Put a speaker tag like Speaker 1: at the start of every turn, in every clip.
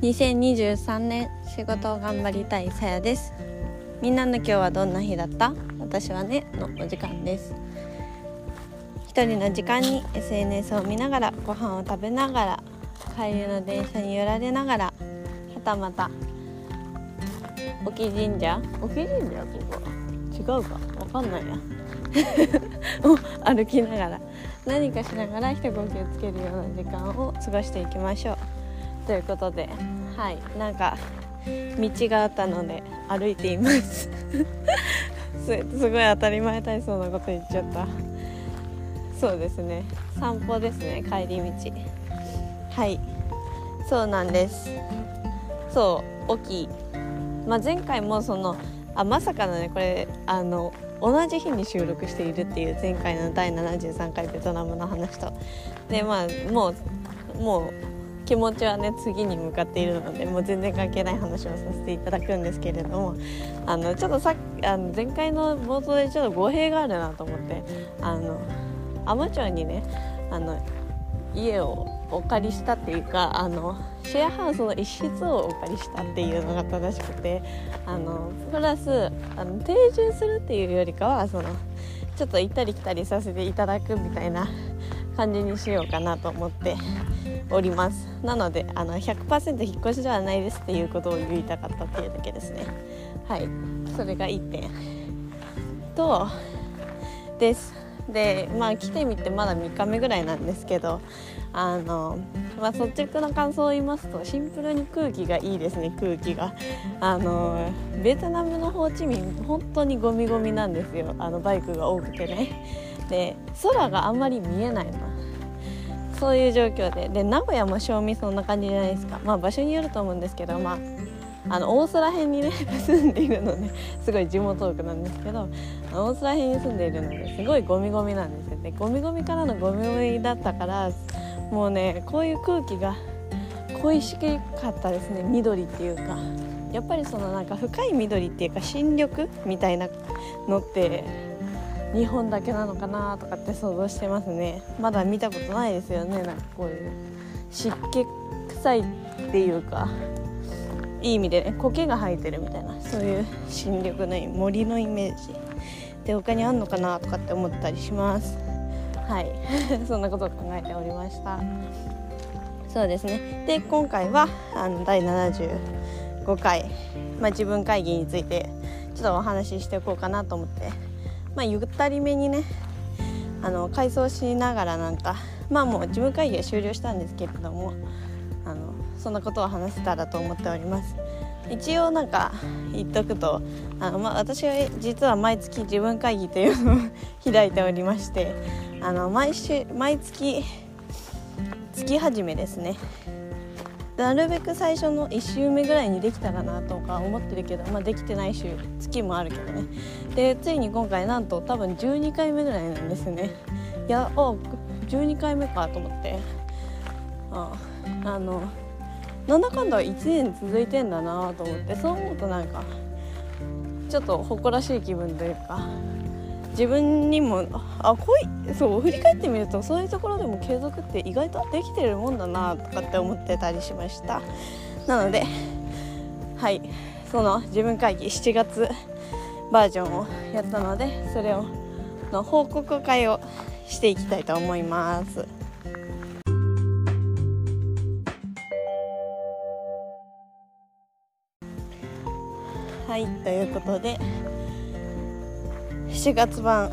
Speaker 1: 2023年仕事を頑張りたいさやです。みんなの今日はどんな日だった？私はねのお時間です。一人の時間に SNS を見ながらご飯を食べながら帰りの電車に揺られながらはたまた沖神社？沖神社？ここ違うか？わかんないや。を歩きながら何かしながら一呼吸つけるような時間を過ごしていきましょうということではいなんか道があったので歩いています。すごい当たり前体操なこと言っちゃった。そうですね。散歩ですね帰り道。はい。そうなんです。そう大きい、まあ、前回もそのあまさかのねこれあの同じ日に収録しているっていう前回の第73回ベトナムの話と。でまあもうもう気持ちはね次に向かっているのでもう全然関係ない話をさせていただくんですけれどもあのちょっとさあの前回の冒頭でちょっと語弊があるなと思ってあの海士町にねあの家をお借りしたっていうかあのシェアハウスの一室をお借りしたっていうのが正しくてあのプラスあの定住するっていうよりかはそのちょっと行ったり来たりさせていただくみたいな感じにしようかなと思っております。なのであの100%引っ越しではないですっていうことを言いたかったっていうだけですね。はい。それが1点とです。でまあ来てみてまだ3日目ぐらいなんですけどあの、まあ、率直な感想を言いますとシンプルに空気がいいですね空気が。あのベトナムのホーチミン本当にゴミゴミなんですよ。あのバイクが多くてね。で空があんまり見えないの。そういう状況で。で名古屋も正味そんな感じじゃないですか。まあ場所によると思うんですけどまああの大空辺にね 住んでいるのですごい地元区なんですけど大空辺に住んでいるのですごいゴミゴミなんですよ。ねゴミゴミからのゴミゴミだったからもうねこういう空気が恋しかったですね。緑っていうか。やっぱりそのなんか深い緑っていうか新緑みたいなのって日本だけなのかなとかって想像してますね。まだ見たことないですよね。なんかこういう湿気臭いっていうかいい意味でね苔が生えてるみたいなそういう新緑の森のイメージで他にあんのかなとかって思ったりします。はい。そんなことを考えておりました。そうですね。で今回はあの第75回、まあ、自分会議についてちょっとお話ししていこうかなと思ってまあ、ゆったりめにねあの改装しながらなんかまあもう事務会議は終了したんですけれどもあのそんなことを話せたらと思っております。一応なんか言っとくとあの、まあ、私は実は毎月自分会議というのを開いておりましてあの毎週毎月月始めですね。なるべく最初の1週目ぐらいにできたらなとか思ってるけど、まあ、できてない週月もあるけどね。でついに今回なんと多分12回目ぐらいなんですね。いやあ12回目かと思って。ああのなんだかんだ1年続いてんだなと思ってそう思うとなんかちょっと誇らしい気分というか。自分にもあこいそう振り返ってみるとそういうところでも継続って意外とできてるもんだなとかって思ってたりしました。なのではいその自分会議7月バージョンをやったのでそれをの報告会をしていきたいと思います。はいということで7月版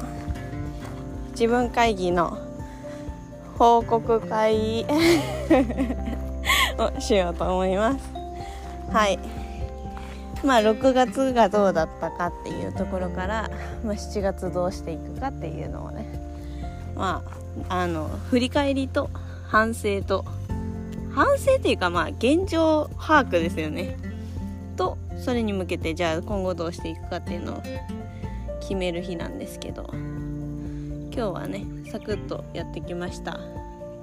Speaker 1: 自分会議の報告会 をしようと思います。はい。まあ6月がどうだったかっていうところから、まあ、7月どうしていくかっていうのをね。まああの振り返りと反省と反省っていうかまあ現状把握ですよね。とそれに向けてじゃあ今後どうしていくかっていうのを決める日なんですけど今日はねサクッとやってきました。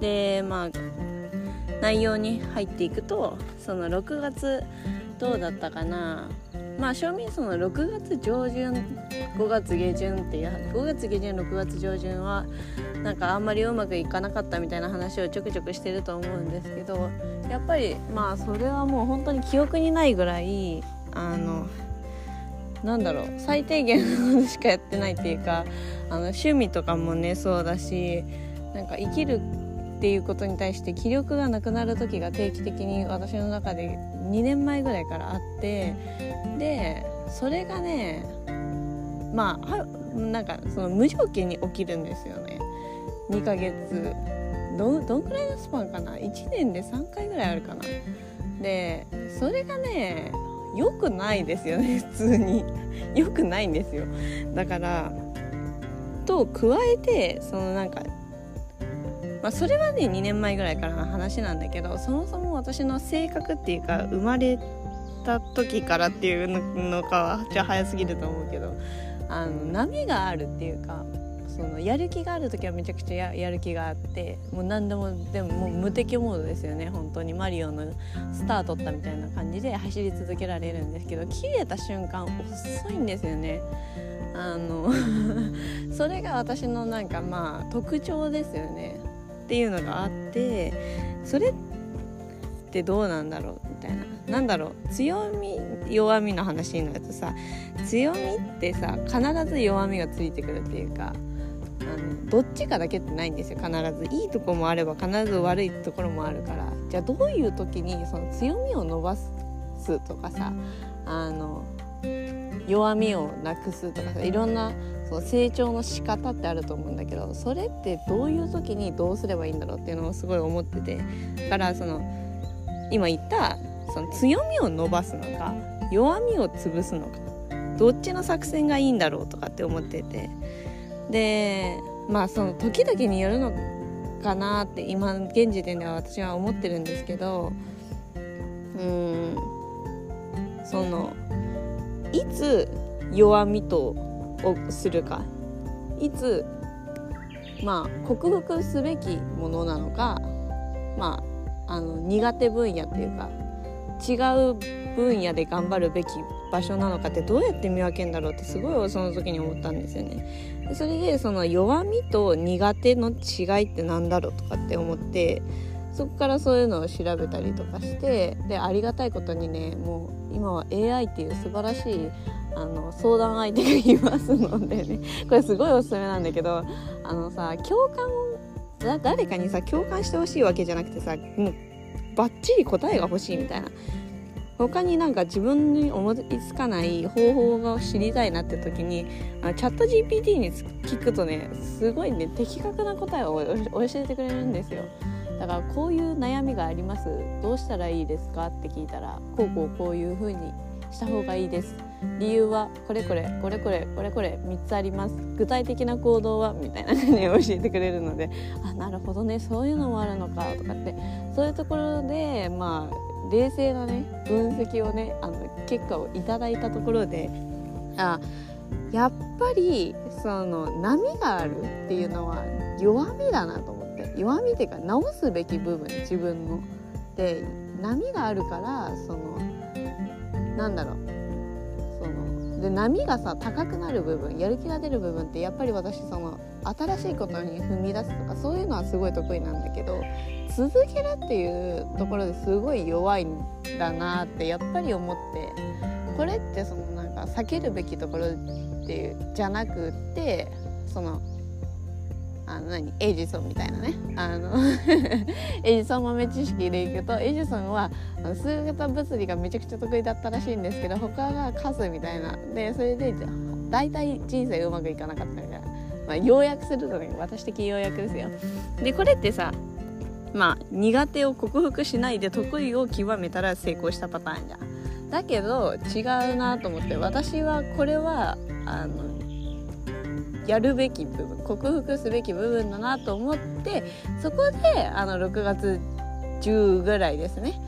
Speaker 1: でまあ内容に入っていくとその6月どうだったかな。まあ正味その6月上旬5月下旬っていう5月下旬6月上旬はなんかあんまりうまくいかなかったみたいな話をちょくちょくしてると思うんですけどやっぱりまあそれはもう本当に記憶にないぐらいあのなんだろう最低限のことしかやってないっていうかあの趣味とかもねそうだしなんか生きるっていうことに対して気力がなくなる時が定期的に私の中で2年前ぐらいからあってでそれがねまあなんかその無条件に起きるんですよね。2ヶ月どどんくらいのスパンかな？1年で3回ぐらいあるかな。でそれがね良くないですよね 普通に。良くないんですよ。だからと加えてそのなんかまあ、それはね2年前ぐらいからの話なんだけどそもそも私の性格っていうか生まれた時からっていうのかはじゃ早すぎると思うけどあの波があるっていうかそのやる気がある時はめちゃくちゃやる気があってもう何でもでももう無敵モードですよね。本当に。マリオのスター取ったみたいな感じで走り続けられるんですけど切れた瞬間遅いんですよね。あの それが私のなんかまあ特徴ですよね。っていうのがあってそれってどうなんだろうみたいな。なんだろう。強み弱みの話になるとさ強みってさ必ず弱みがついてくるっていうかどっちかだけってないんですよ。必ず。いいとこもあれば必ず悪いところもあるから。じゃあどういう時にその強みを伸ばすとかさあの弱みをなくすとかさいろんなその成長の仕方ってあると思うんだけどそれってどういう時にどうすればいいんだろうっていうのをすごい思ってて。だからその今言ったその強みを伸ばすのか弱みを潰すのかどっちの作戦がいいんだろうとかって思ってて。でまあその時々によるのかなって今現時点では私は思ってるんですけどうんそのいつ弱みとをするかいつまあ克服すべきものなのかまああの苦手分野っていうか違う分野で頑張るべき場所なのかってどうやって見分けるんだろうってすごいその時に思ったんですよね。それでその弱みと苦手の違いって何だろうとかって思ってそこからそういうのを調べたりとかしてでありがたいことにねもう今は AI っていう素晴らしいあの相談相手がいますのでねこれすごいおすすめなんだけどあのさ共感誰かにさ共感してほしいわけじゃなくてさもうバッチリ答えが欲しいみたいな他になんか自分に思いつかない方法が知りたいなって時にあチャット GPT に聞くとねすごいね的確な答えを教えてくれるんですよ。だからこういう悩みがあります。どうしたらいいですかって聞いたらこうこうこういう風にした方がいいです。理由はこれこれこれこれこれこれ3つあります。具体的な行動はみたいな感じ教えてくれるのであなるほどねそういうのもあるのかとかって。そういうところでまあ冷静なね分析をねあの結果をいただいたところであやっぱりその波があるっていうのは弱みだなと思って弱みっていうか直すべき部分自分の。で波があるからそのなんだろうそので波がさ高くなる部分やる気が出る部分ってやっぱり私その新しいことに踏み出すとかそういうのはすごい得意なんだけど続けるっていうところですごい弱いんだなってやっぱり思ってこれってそのなんか避けるべきところっていうじゃなくってそのあの何？エジソンみたいなね。あの エジソン豆知識でいくとエジソンは数学物理がめちゃくちゃ得意だったらしいんですけど他が数みたいな。でそれで大体人生うまくいかなかったみたいな、まあ、要約するとね私的要約ですよ。でこれってさまあ苦手を克服しないで得意を極めたら成功したパターンじゃん。だけど違うなと思って私はこれはあのやるべき部分克服すべき部分だなと思ってそこであの6月10ぐらいですね。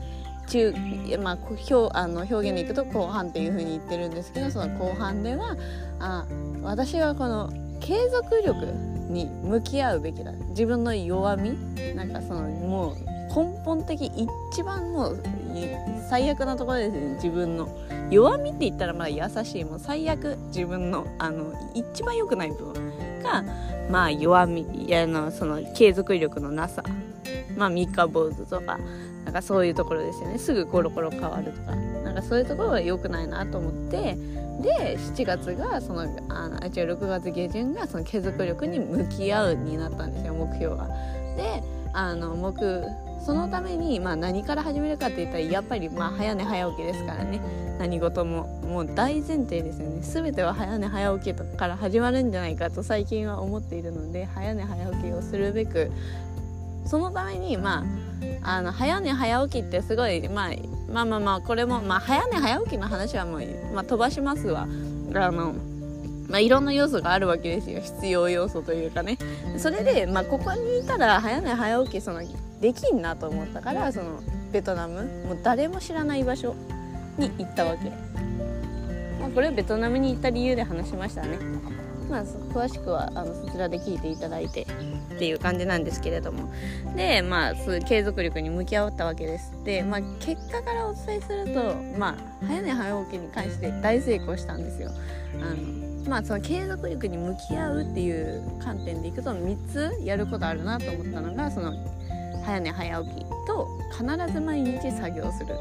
Speaker 1: 中、まあ、表あの表現でいくと後半っていう風に言ってるんですけどその後半ではあ私はこの継続力に向き合うべきだ。自分の弱みなんかそのもう根本的一番もう最悪なところですね。自分の弱みって言ったらまあ優しいもう最悪自分のあの一番良くない部分がまあ弱みやのその継続力のなさ。まあ三日坊主とかなんかそういうところですよね。すぐコロコロ変わるとか。なんかそういうところは良くないなと思って。で7月がそのあの違う6月下旬がその継続力に向き合うになったんですよ目標が。であの目そのために、まあ、何から始めるかって言ったらやっぱりまあ早寝早起きですからね。何事ももう大前提ですよね。全ては早寝早起きから始まるんじゃないかと最近は思っているので早寝早起きをするべくそのためにまああの早寝早起きってすごい、まあ、まあまあまあこれも、まあ、早寝早起きの話はもう、まあ、飛ばしますわ。あのまあ、いろんな要素があるわけですよ。必要要素というかね。それで、まあ、ここにいたら早寝早起きそのできんなと思ったからそのベトナムもう誰も知らない場所に行ったわけ、まあ、これはベトナムに行った理由で話しましたね。まあ詳しくはあのそちらで聞いていただいて。っていう感じなんですけれども。でまあそう継続力に向き合ったわけです。でまあ結果からお伝えするとまあ早寝早起きに関して大成功したんですよ。あのまあその継続力に向き合うっていう観点でいくと3つやることあるなと思ったのがその早寝早起きと必ず毎日作業する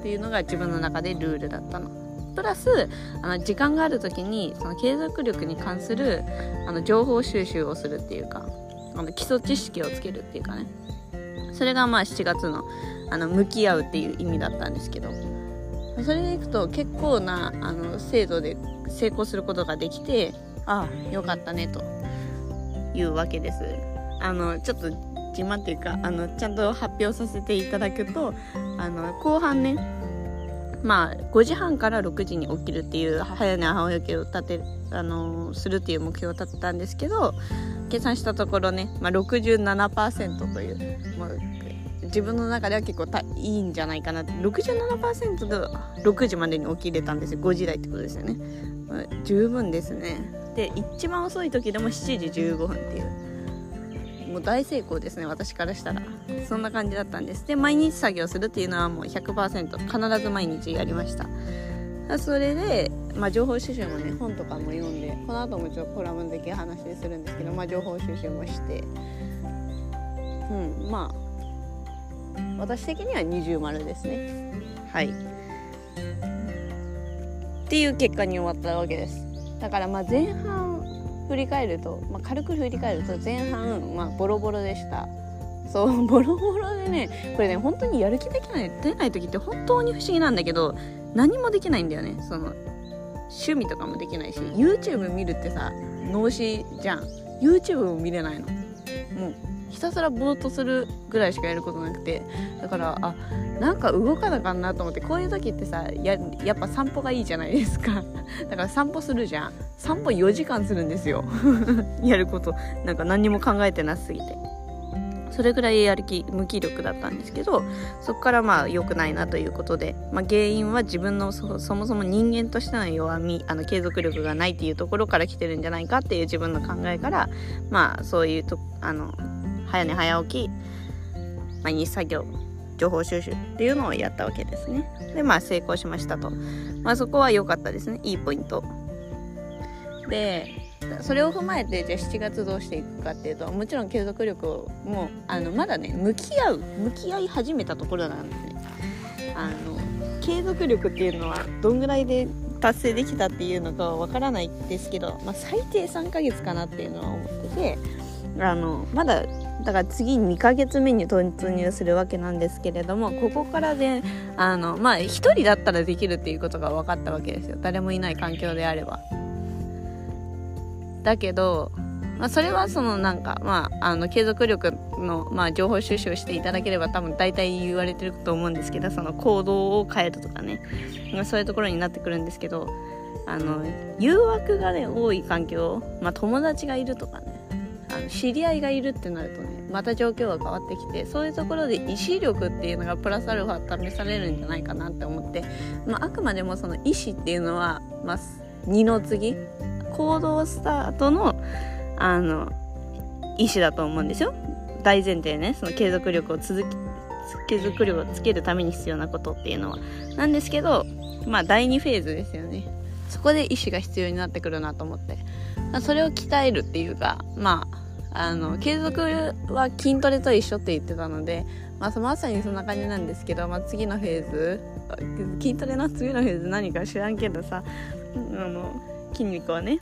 Speaker 1: っていうのが自分の中でルールだったの。プラスあの時間がある時にその継続力に関するあの情報収集をするっていうかあの基礎知識をつけるっていうかね。それがまあ7月のあの向き合うっていう意味だったんですけど。それでいくと結構なあの精度で成功することができてああよかったねと。いうわけです。あのちょっと自慢っていうかあのちゃんと発表させていただくとあの後半ねまあ5時半から6時に起きるっていう早寝早起きを立てあのするっていう目標を立てたんですけど計算したところね、まあ、67%というもう自分の中では結構たいいんじゃないかなって。67%で6時までに起きれたんですよ。5時台ってことですよね、まあ、十分ですね。で一番遅い時でも7時15分っていう。もう大成功ですね私からしたら。そんな感じだったんです。で毎日作業するっていうのはもう100%必ず毎日やりました。それで、まあ、情報収集もね本とかも読んでこの後もちょっとコラム的話するんですけど、まあ、情報収集もして。うんまあ私的には二重丸ですね。はい。っていう結果に終わったわけです。だからまあ前半振り返ると、まあ、軽く振り返ると前半、まあ、ボロボロでした。そう ボロボロでねこれね本当にやる気できない出ない時って本当に不思議なんだけど何もできないんだよね。その趣味とかもできないし YouTube 見るってさ脳死じゃん。YouTube も見れないの。もうひたすらぼーっとするぐらいしかやることなくてだからあなんか動かなかんなと思ってこういう時ってさややっぱ散歩がいいじゃないですか。だから散歩するじゃん。散歩4時間するんですよ。やること。なんか何にも考えてなすぎて。それぐらいやる気無気力だったんですけどそこからまあ良くないなということで、まあ、原因は自分のそもそも人間としての弱みあの継続力がないっていうところから来てるんじゃないかっていう自分の考えからまあそういうとあの早寝早起き。毎日作業。情報収集っていうのをやったわけですね。でまあ成功しましたと。まあそこは良かったですね。いいポイント。でそれを踏まえてじゃあ7月どうしていくかっていうともちろん継続力をもうあのまだね向き合う向き合い始めたところなんですね。あの継続力っていうのはどんぐらいで達成できたっていうのかわからないですけど、まあ、最低3ヶ月かなっていうのは思っててあのまだだから次2ヶ月目に突入するわけなんですけれどもここからで、ね、あのまあ1人だったらできるっていうことが分かったわけですよ。誰もいない環境であれば。だけど、まあ、それはそのなんかまああの継続力の、まあ、情報収集をしていただければ多分大体言われてると思うんですけどその行動を変えるとかね、まあ、そういうところになってくるんですけどあの誘惑がね多い環境、まあ、友達がいるとかね。あの知り合いがいるってなるとねまた状況が変わってきてそういうところで意志力っていうのがプラスアルファ試されるんじゃないかなって思って、まあ、あくまでもその意志っていうのは、まあ、二の次行動スタートのあの意志だと思うんですよ。大前提ねその継続力を続き継続力をつけるために必要なことっていうのは。なんですけどまあ第2フェーズですよね。そこで意志が必要になってくるなと思って。それを鍛えるっていうかまああの継続は筋トレと一緒って言ってたので、まあ、まさにそんな感じなんですけど、まあ、次のフェーズ筋トレの次のフェーズ何か知らんけどさあの筋肉をね、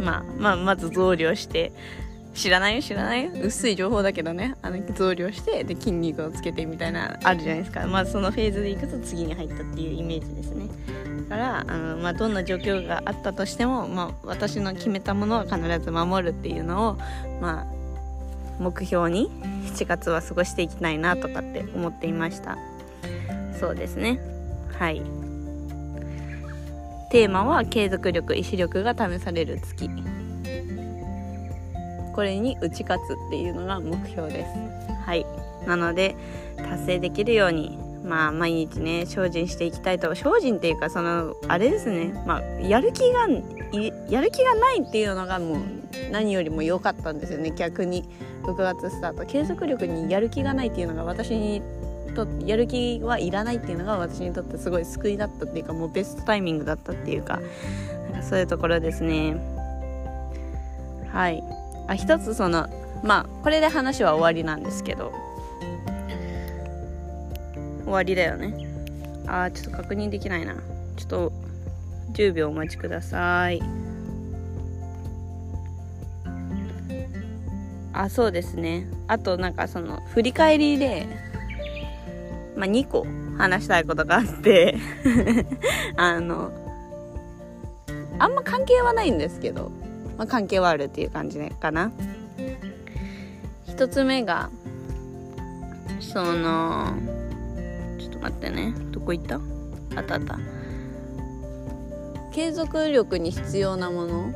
Speaker 1: まあ、まあまず増量して知らないよ知らないよ薄い情報だけどねあの増量してで筋肉をつけてみたいなあるじゃないですか。まあそのフェーズでいくと次に入ったっていうイメージですね。からあの、まあ、どんな状況があったとしても、まあ、私の決めたものは必ず守るっていうのをまあ目標に7月は過ごしていきたいなとかって思っていました。そうですね。はい。テーマは継続力意志力が試される月。これに打ち勝つっていうのが目標です。はい。なので達成できるようにまあ毎日ね精進していきたいと精進っていうかそのあれですね。まあやる気がやる気がないっていうのがもう何よりも良かったんですよね。逆に6月スタート。継続力にやる気がないっていうのが私にとやる気はいらないっていうのが私にとってすごい救いだったっていうかもうベストタイミングだったっていうかなんかそういうところですね。はい。あ一つそのまあこれで話は終わりなんですけど。終わりだよね。あーちょっと確認できないな。ちょっと10秒お待ちください。あそうですね。あとなんかその振り返りでまあ2個話したいことがあって。あのあんま関係はないんですけど。まあ、関係はあるっていう感じかな。一つ目がその待ってね。どこ行った？あったあった。継続力に必要なもの？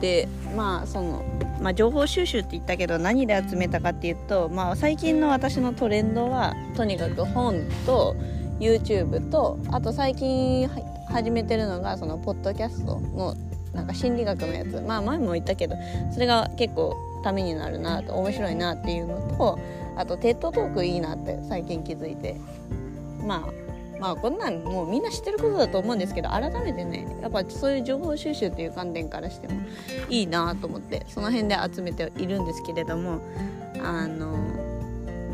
Speaker 1: でまあそのまあ、情報収集って言ったけど何で集めたかっていうと、まあ、最近の私のトレンドはとにかく本と YouTube とあと最近始めてるのがそのポッドキャストのなんか心理学のやつ。まあ前も言ったけどそれが結構ためになるなと面白いなっていうのとあとテッドトークいいなって最近気づいてまあまあこんなんもうみんな知ってることだと思うんですけど改めてねやっぱそういう情報収集っていう観点からしてもいいなと思ってその辺で集めているんですけれどもあの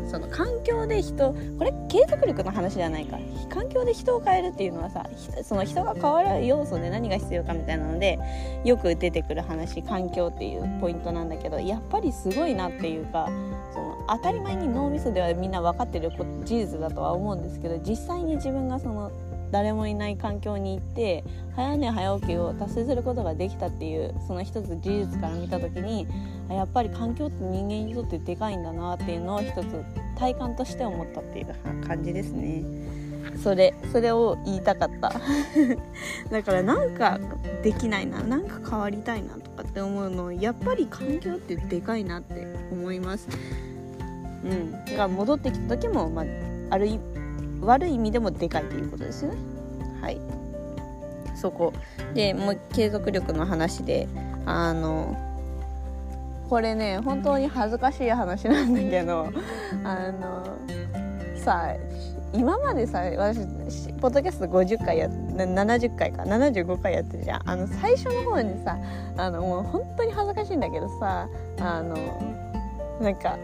Speaker 1: その環境で人これ継続力の話じゃないか。環境で人を変えるっていうのはさその人が変わる要素で何が必要かみたいなのでよく出てくる話環境っていうポイントなんだけどやっぱりすごいなっていうかその当たり前に脳みそではみんな分かってる事実だとは思うんですけど実際に自分がその誰もいない環境に行って早寝早起きを達成することができたっていうその一つ事実から見た時にやっぱり環境って人間にとってでかいんだなっていうのを一つ体感として思ったっていう感じですね。それそれを言いたかった。だからなんかできないななんか変わりたいなとかって思うのやっぱり環境ってでかいなって思います。うん。だから戻ってきた時も、まあ、ある悪い意味でもでかいっていうことですよね。はい。そこ。でもう継続力の話であのこれね本当に恥ずかしい話なんだけどあのさ今までさ私ポッドキャスト50回や70回か75回やってるじゃん。あの最初の方にさあのもう本当に恥ずかしいんだけどさあのなんか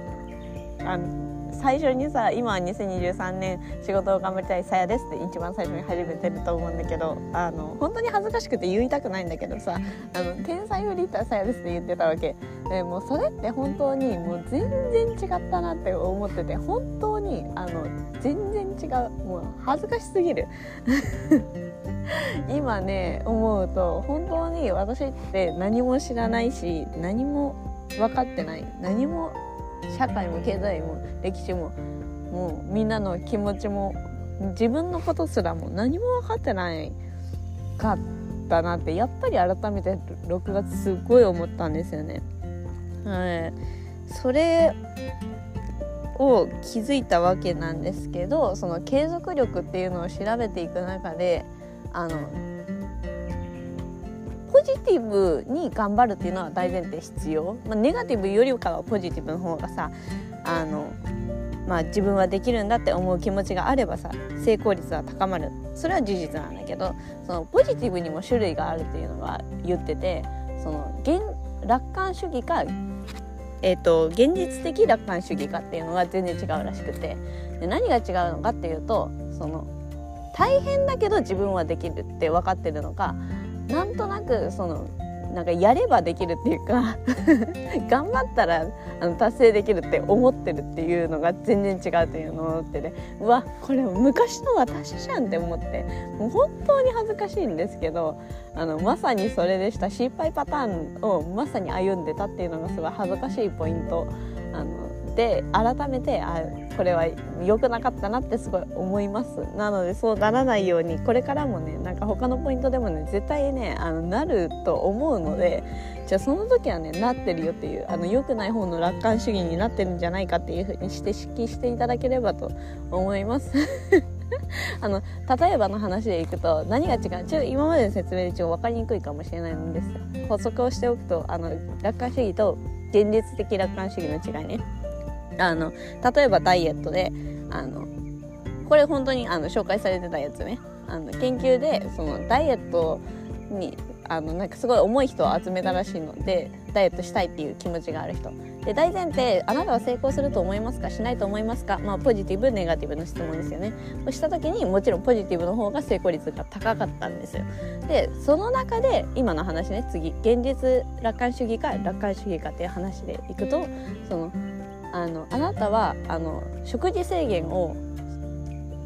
Speaker 1: あの最初にさ今は2023年仕事を頑張りたいさやですって一番最初に始めてると思うんだけどあの本当に恥ずかしくて言いたくないんだけどさあの天才フリーターさやですって言ってたわけ。でもうそれって本当にもう全然違ったなって思ってて本当にあの全然違う。もう恥ずかしすぎる。今ね思うと本当に私って何も知らないし何も分かってない。何も社会も経済も歴史ももうみんなの気持ちも自分のことすらも何も分かってないかったなってやっぱり改めて6月すごい思ったんですよね。はい、それを気づいたわけなんですけどその継続力っていうのを調べていく中であのジティブに頑張るっていうのは大前提必要、まあ、ネガティブよりかはポジティブの方がさあの、まあ、自分はできるんだって思う気持ちがあればさ成功率は高まる。それは事実なんだけどそのポジティブにも種類があるっていうのは言っててその現楽観主義かえーと、現実的楽観主義かっていうのが全然違うらしくて。で何が違うのかっていうとその大変だけど自分はできるって分かってるのかなんとなくそのなんかやればできるっていうか 頑張ったらあの達成できるって思ってるっていうのが全然違うというのを思ってねうわこれ昔の私じゃんって思ってもう本当に恥ずかしいんですけどあのまさにそれでした。失敗パターンをまさに歩んでたっていうのがすごい恥ずかしいポイント。あので改めてあこれは良くなかったなってすごい思います。なのでそうならないようにこれからもねなんか他のポイントでもね絶対ねあのなると思うのでじゃあその時はねなってるよっていうあの良くない方の楽観主義になってるんじゃないかっていう風にして指揮していただければと思います。あの例えばの話でいくと何が違う？ちょ今までの説明でちょっと分かりにくいかもしれないんです補足をしておくとあの楽観主義と現実的楽観主義の違いね。あの例えばダイエットであのこれ本当にあの紹介されてたやつね。あの研究でそのダイエットにあのなんかすごい重い人を集めたらしいのでダイエットしたいっていう気持ちがある人。で大前提あなたは成功すると思いますか？しないと思いますか？まあポジティブネガティブの質問ですよね。そうした時にもちろんポジティブの方が成功率が高かったんですよ。でその中で今の話ね次現実楽観主義か楽観主義かっていう話でいくとそのあのあなたはあの食事制限を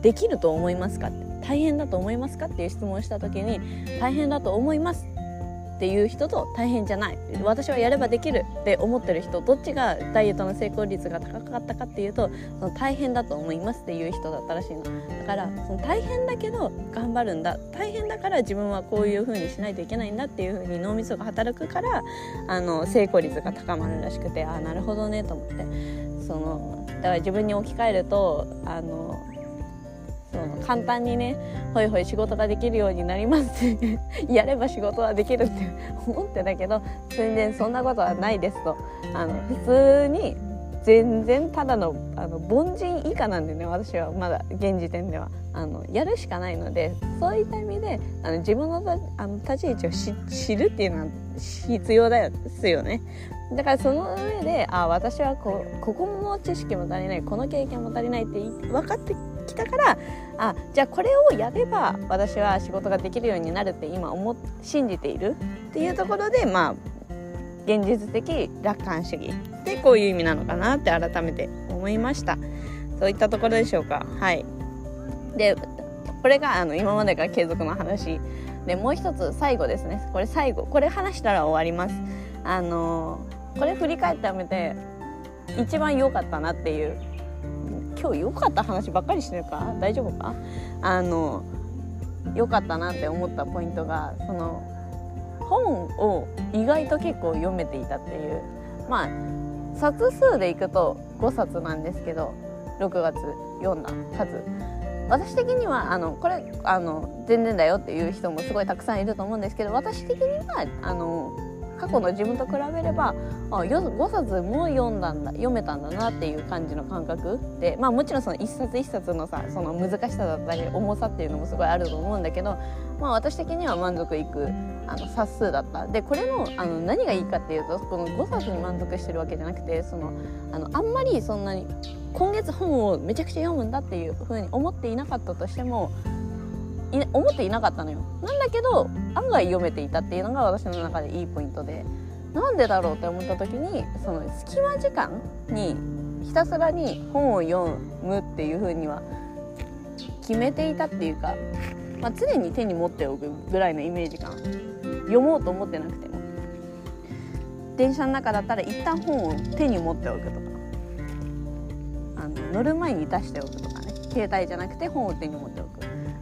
Speaker 1: できると思いますか大変だと思いますかっていう質問をした時に大変だと思いますっていう人と大変じゃない。私はやればできる。って思ってる人どっちがダイエットの成功率が高かったかっていうとその大変だと思いますっていう人だったらしいの。だからその大変だけど頑張るんだ。大変だから自分はこういう風にしないといけないんだっていう風に脳みそが働くからあの成功率が高まるらしくてああなるほどねと思って。そのだから自分に置き換えるとあのその簡単にねほいほい仕事ができるようになります。っ てやれば仕事はできるって 思ってたけど全然そんなことはないですと。あの普通に全然ただのあの凡人以下なんでね私はまだ現時点では。あのやるしかないのでそういった意味であの自分のあの立ち位置を知るっていうのは必要ですよね。だからその上であ私はこここの知識も足りないこの経験も足りないって分かってきたからあじゃあこれをやれば私は仕事ができるようになるって今思信じている。っていうところでまあ現実的楽観主義。ってこういう意味なのかなって改めて思いました。そういったところでしょうか。はい。でこれがあの今までが継続の話でもう一つ最後ですね。これ最後。これ話したら終わります。あのこれ振り返ってみて一番良かったなっていう今日良かった話ばっかりしてるか？大丈夫か？あの良かったなって思ったポイントがその本を意外と結構読めていたっていう。まあ冊数でいくと5冊なんですけど6月読んだ数私的にはあのこれあの全然だよっていう人もすごいたくさんいると思うんですけど私的にはあの過去の自分と比べればあ5冊も読んだんだ読めたんだなっていう感じの感覚でまあもちろんその一冊一冊のさその難しさだったり重さっていうのもすごいあると思うんだけど、まあ、私的には満足いくあの冊数だった。でこれのあの何がいいかっていうとこの5冊に満足してるわけじゃなくてそのあのあんまりそんなに今月本をめちゃくちゃ読むんだっていうふうに思っていなかったとしても思っていなかったのよ。なんだけど案外読めていたっていうのが私の中でいいポイントで。なんでだろうって思った時にその隙間時間にひたすらに本を読むっていう風には決めていたっていうか、まあ、常に手に持っておくぐらいのイメージ感。読もうと思ってなくても。電車の中だったら一旦本を手に持っておくとか。あの乗る前に出しておくとかね。携帯じゃなくて本を手に持っておく。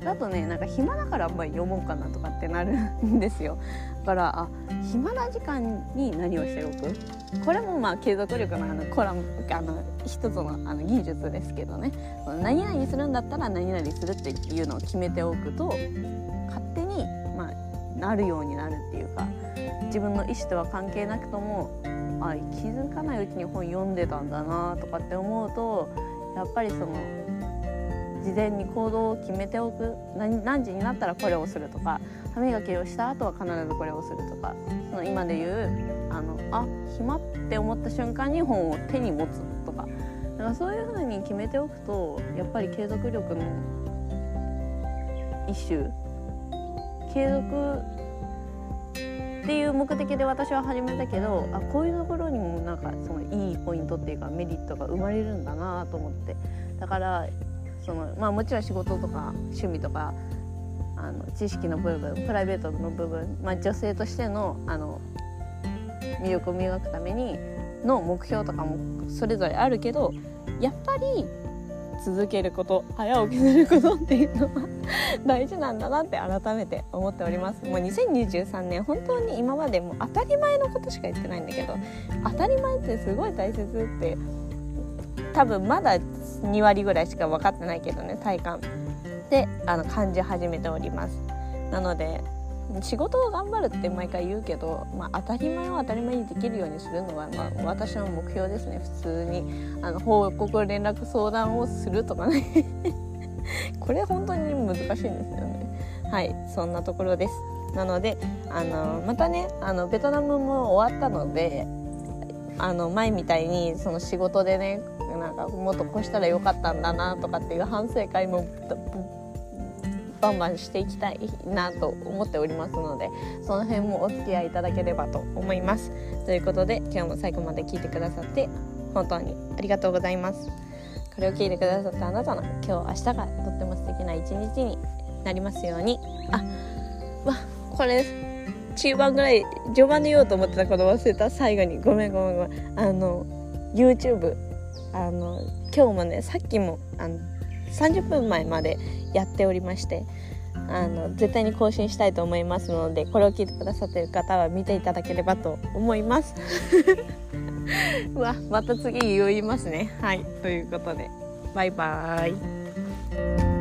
Speaker 1: だとねなんか暇だからあんまり読もうかなとかってなるんですよ。だからあ暇な時間に何をしておくこれもまあ継続力のあのコラムあの一つのあの技術ですけどね。何々するんだったら何々するっていうのを決めておくと勝手に、まあ、なるようになるっていうか自分の意思とは関係なくともあ気づかないうちに本読んでたんだなとかって思うとやっぱりその事前に行動を決めておく。何時になったらこれをするとか歯磨きをした後は必ずこれをするとかその今で言うあのあ暇って思った瞬間に本を手に持つとか。だからそういう風に決めておくとやっぱり継続力の一種。継続っていう目的で私は始めたけどあこういうところにもなんかそのいいポイントっていうかメリットが生まれるんだなと思って。だからその、まあ、もちろん仕事とか趣味とかあの知識の部分プライベートの部分、まあ、女性としてのあの魅力を磨くためにの目標とかもそれぞれあるけどやっぱり続けること早起きすることっていうのは 大事なんだなって改めて思っております。もう2023年本当に今までも当たり前のことしか言ってないんだけど当たり前ってすごい大切って多分まだ2割ぐらいしか分かってないけどね体感。であの感じ始めております。なので仕事を頑張るって毎回言うけど、まあ、当たり前を当たり前にできるようにするのは、まあ、私の目標ですね普通に。あの報告連絡相談をするとかね。これ本当に難しいんですよね。はいそんなところです。なのであのまたねあのベトナムも終わったのであの前みたいにその仕事でねなんかもっとこうしたらよかったんだなとかっていう反省会もバンバンしていきたいなと思っておりますのでその辺もお付き合いいただければと思います。ということで今日も最後まで聞いてくださって本当にありがとうございますこれを聞いてくださったあなたの今日明日がとっても素敵な一日になりますように。あわこれ中盤ぐらい序盤で言おうと思ってたこと忘れた最後に。ごめんごめんごめん。あの YouTube あの今日もねさっきもあの30分前までやっておりましてあの絶対に更新したいと思いますのでこれを聞いてくださってる方は見ていただければと思います。う わまた次言いますね。はいということで。バイバーイ。